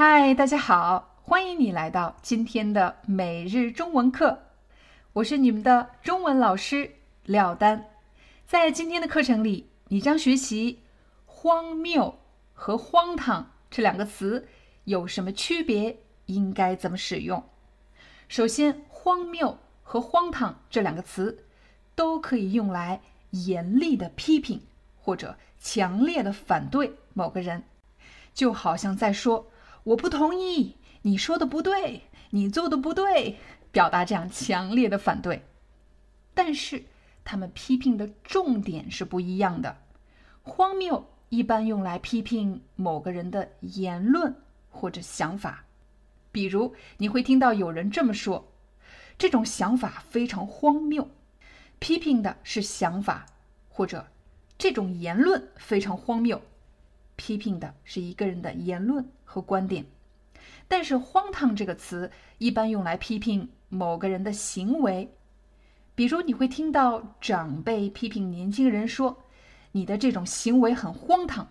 嗨，大家好，欢迎你来到今天的每日中文课，我是你们的中文老师廖丹。在今天的课程里，你将学习“荒谬”和“荒唐”这两个词有什么区别，应该怎么使用。首先，“荒谬”和“荒唐”这两个词都可以用来严厉的批评或者强烈的反对某个人，就好像在说。我不同意，你说的不对，你做的不对，表达这样强烈的反对。但是他们批评的重点是不一样的。荒谬一般用来批评某个人的言论或者想法，比如你会听到有人这么说：“这种想法非常荒谬。”批评的是想法，或者这种言论非常荒谬。批评的是一个人的言论和观点，但是“荒唐”这个词一般用来批评某个人的行为。比如，你会听到长辈批评年轻人说：“你的这种行为很荒唐。”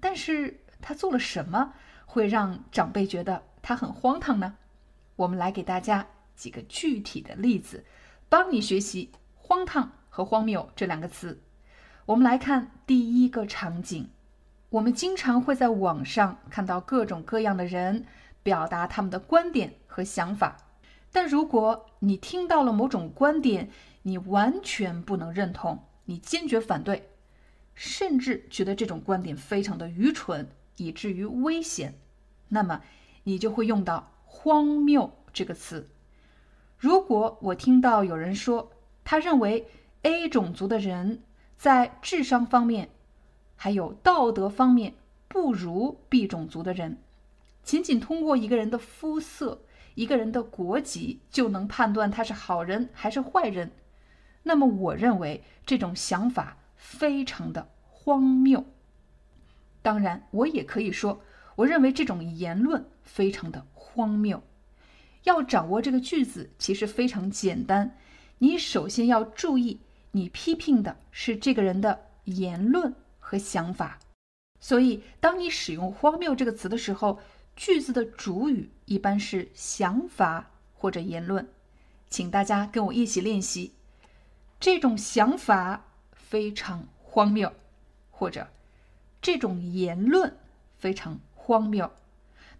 但是他做了什么会让长辈觉得他很荒唐呢？我们来给大家几个具体的例子，帮你学习“荒唐”和“荒谬”这两个词。我们来看第一个场景。我们经常会在网上看到各种各样的人表达他们的观点和想法，但如果你听到了某种观点，你完全不能认同，你坚决反对，甚至觉得这种观点非常的愚蠢，以至于危险，那么你就会用到“荒谬”这个词。如果我听到有人说他认为 A 种族的人在智商方面，还有道德方面不如 B 种族的人，仅仅通过一个人的肤色、一个人的国籍就能判断他是好人还是坏人，那么我认为这种想法非常的荒谬。当然，我也可以说，我认为这种言论非常的荒谬。要掌握这个句子其实非常简单，你首先要注意，你批评的是这个人的言论。和想法，所以当你使用“荒谬”这个词的时候，句子的主语一般是想法或者言论。请大家跟我一起练习，这种想法非常荒谬，或者这种言论非常荒谬。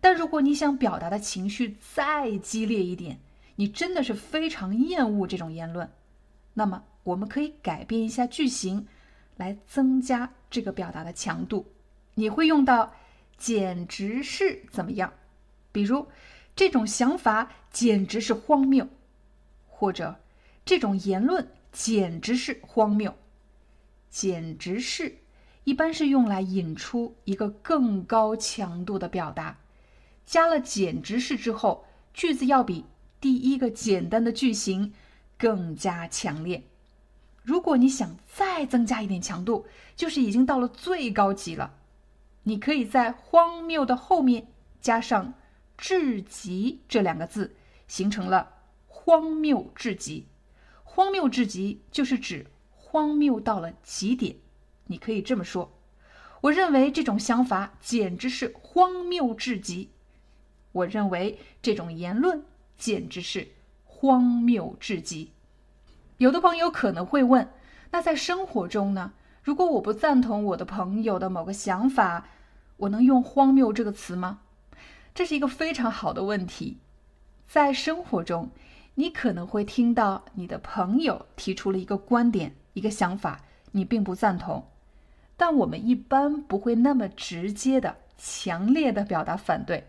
但如果你想表达的情绪再激烈一点，你真的是非常厌恶这种言论，那么我们可以改变一下句型。来增加这个表达的强度，你会用到“简直是怎么样”，比如这种想法简直是荒谬，或者这种言论简直是荒谬。简直是一般是用来引出一个更高强度的表达，加了“简直是”之后，句子要比第一个简单的句型更加强烈。如果你想再增加一点强度，就是已经到了最高级了。你可以在“荒谬”的后面加上“至极”这两个字，形成了“荒谬至极”。荒谬至极就是指荒谬到了极点。你可以这么说：“我认为这种想法简直是荒谬至极。”我认为这种言论简直是荒谬至极。有的朋友可能会问：那在生活中呢？如果我不赞同我的朋友的某个想法，我能用“荒谬”这个词吗？这是一个非常好的问题。在生活中，你可能会听到你的朋友提出了一个观点、一个想法，你并不赞同，但我们一般不会那么直接的、强烈的表达反对。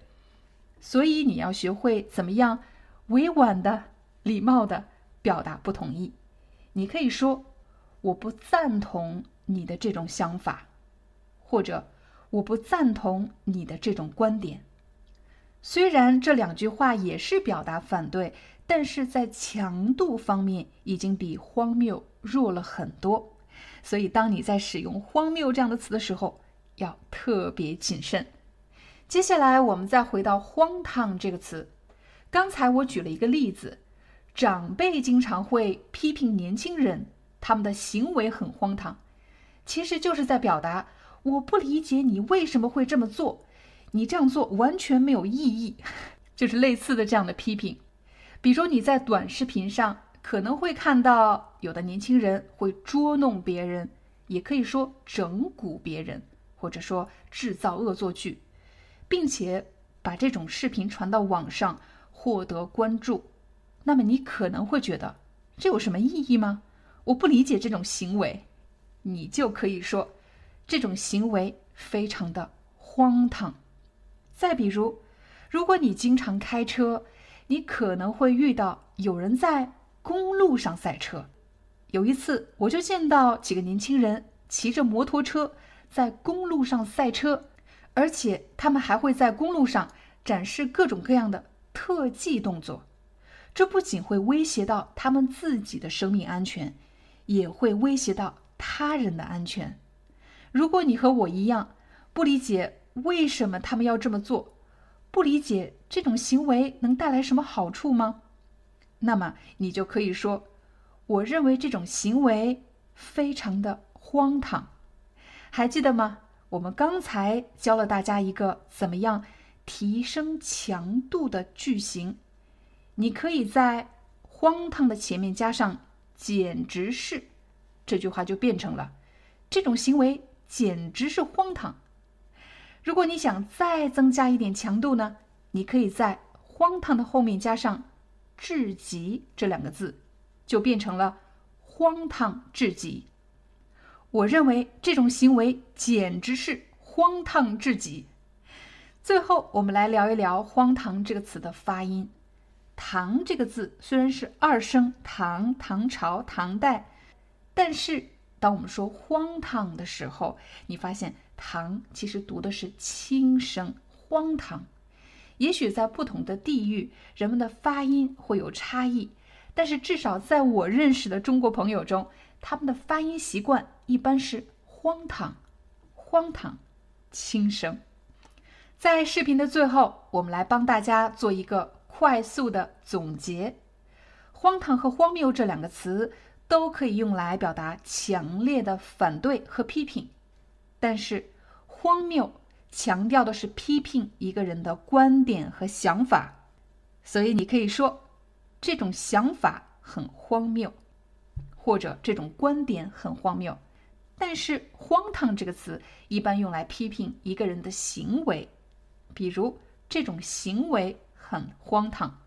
所以你要学会怎么样委婉的、礼貌的表达不同意。你可以说：“我不赞同你的这种想法，或者我不赞同你的这种观点。”虽然这两句话也是表达反对，但是在强度方面已经比荒谬弱了很多。所以，当你在使用“荒谬”这样的词的时候，要特别谨慎。接下来，我们再回到“荒唐”这个词。刚才我举了一个例子，长辈经常会批评年轻人，他们的行为很荒唐，其实就是在表达我不理解你为什么会这么做，你这样做完全没有意义，就是类似的这样的批评。比如说你在短视频上可能会看到有的年轻人会捉弄别人，也可以说整蛊别人，或者说制造恶作剧，并且把这种视频传到网上。获得关注，那么你可能会觉得这有什么意义吗？我不理解这种行为，你就可以说这种行为非常的荒唐。再比如，如果你经常开车，你可能会遇到有人在公路上赛车。有一次，我就见到几个年轻人骑着摩托车在公路上赛车，而且他们还会在公路上展示各种各样的。特技动作，这不仅会威胁到他们自己的生命安全，也会威胁到他人的安全。如果你和我一样不理解为什么他们要这么做，不理解这种行为能带来什么好处吗？那么你就可以说：“我认为这种行为非常的荒唐。”还记得吗？我们刚才教了大家一个怎么样？提升强度的句型，你可以在“荒唐”的前面加上“简直是”，这句话就变成了“这种行为简直是荒唐”。如果你想再增加一点强度呢，你可以在“荒唐”的后面加上“至极”这两个字，就变成了“荒唐至极”。我认为这种行为简直是荒唐至极。最后，我们来聊一聊“荒唐”这个词的发音。“唐”这个字虽然是二声，唐、唐朝、唐代，但是当我们说“荒唐”的时候，你发现“唐”其实读的是轻声，“荒唐”。也许在不同的地域，人们的发音会有差异，但是至少在我认识的中国朋友中，他们的发音习惯一般是“荒唐”，“荒唐”，轻声。在视频的最后，我们来帮大家做一个快速的总结。荒唐和荒谬这两个词都可以用来表达强烈的反对和批评，但是荒谬强调的是批评一个人的观点和想法，所以你可以说这种想法很荒谬，或者这种观点很荒谬。但是荒唐这个词一般用来批评一个人的行为。比如这种行为很荒唐，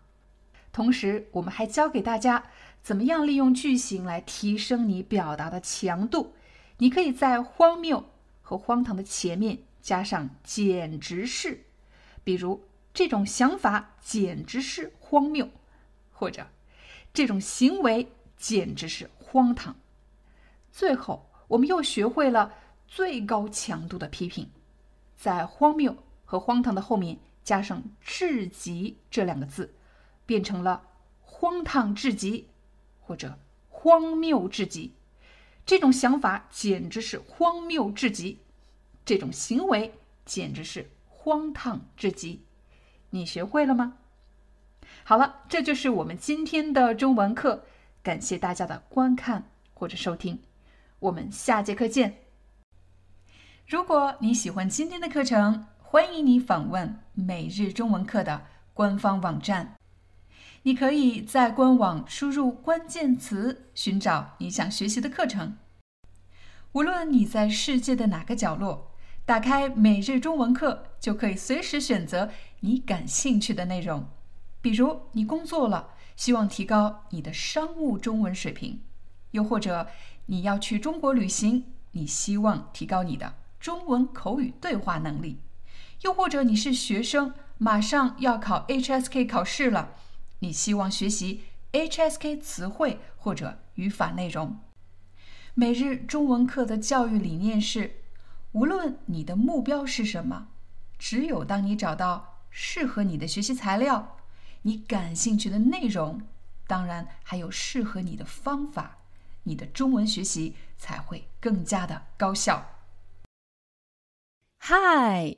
同时我们还教给大家怎么样利用句型来提升你表达的强度。你可以在“荒谬”和“荒唐”的前面加上“简直是”，比如这种想法简直是荒谬，或者这种行为简直是荒唐。最后，我们又学会了最高强度的批评，在“荒谬”。和荒唐的后面加上“至极”这两个字，变成了“荒唐至极”或者“荒谬至极”。这种想法简直是荒谬至极，这种行为简直是荒唐至极。你学会了吗？好了，这就是我们今天的中文课。感谢大家的观看或者收听，我们下节课见。如果你喜欢今天的课程，欢迎你访问每日中文课的官方网站，你可以在官网输入关键词，寻找你想学习的课程。无论你在世界的哪个角落，打开每日中文课，就可以随时选择你感兴趣的内容。比如，你工作了，希望提高你的商务中文水平；又或者你要去中国旅行，你希望提高你的中文口语对话能力。又或者你是学生，马上要考 HSK 考试了，你希望学习 HSK 词汇或者语法内容。每日中文课的教育理念是：无论你的目标是什么，只有当你找到适合你的学习材料，你感兴趣的内容，当然还有适合你的方法，你的中文学习才会更加的高效。Hi,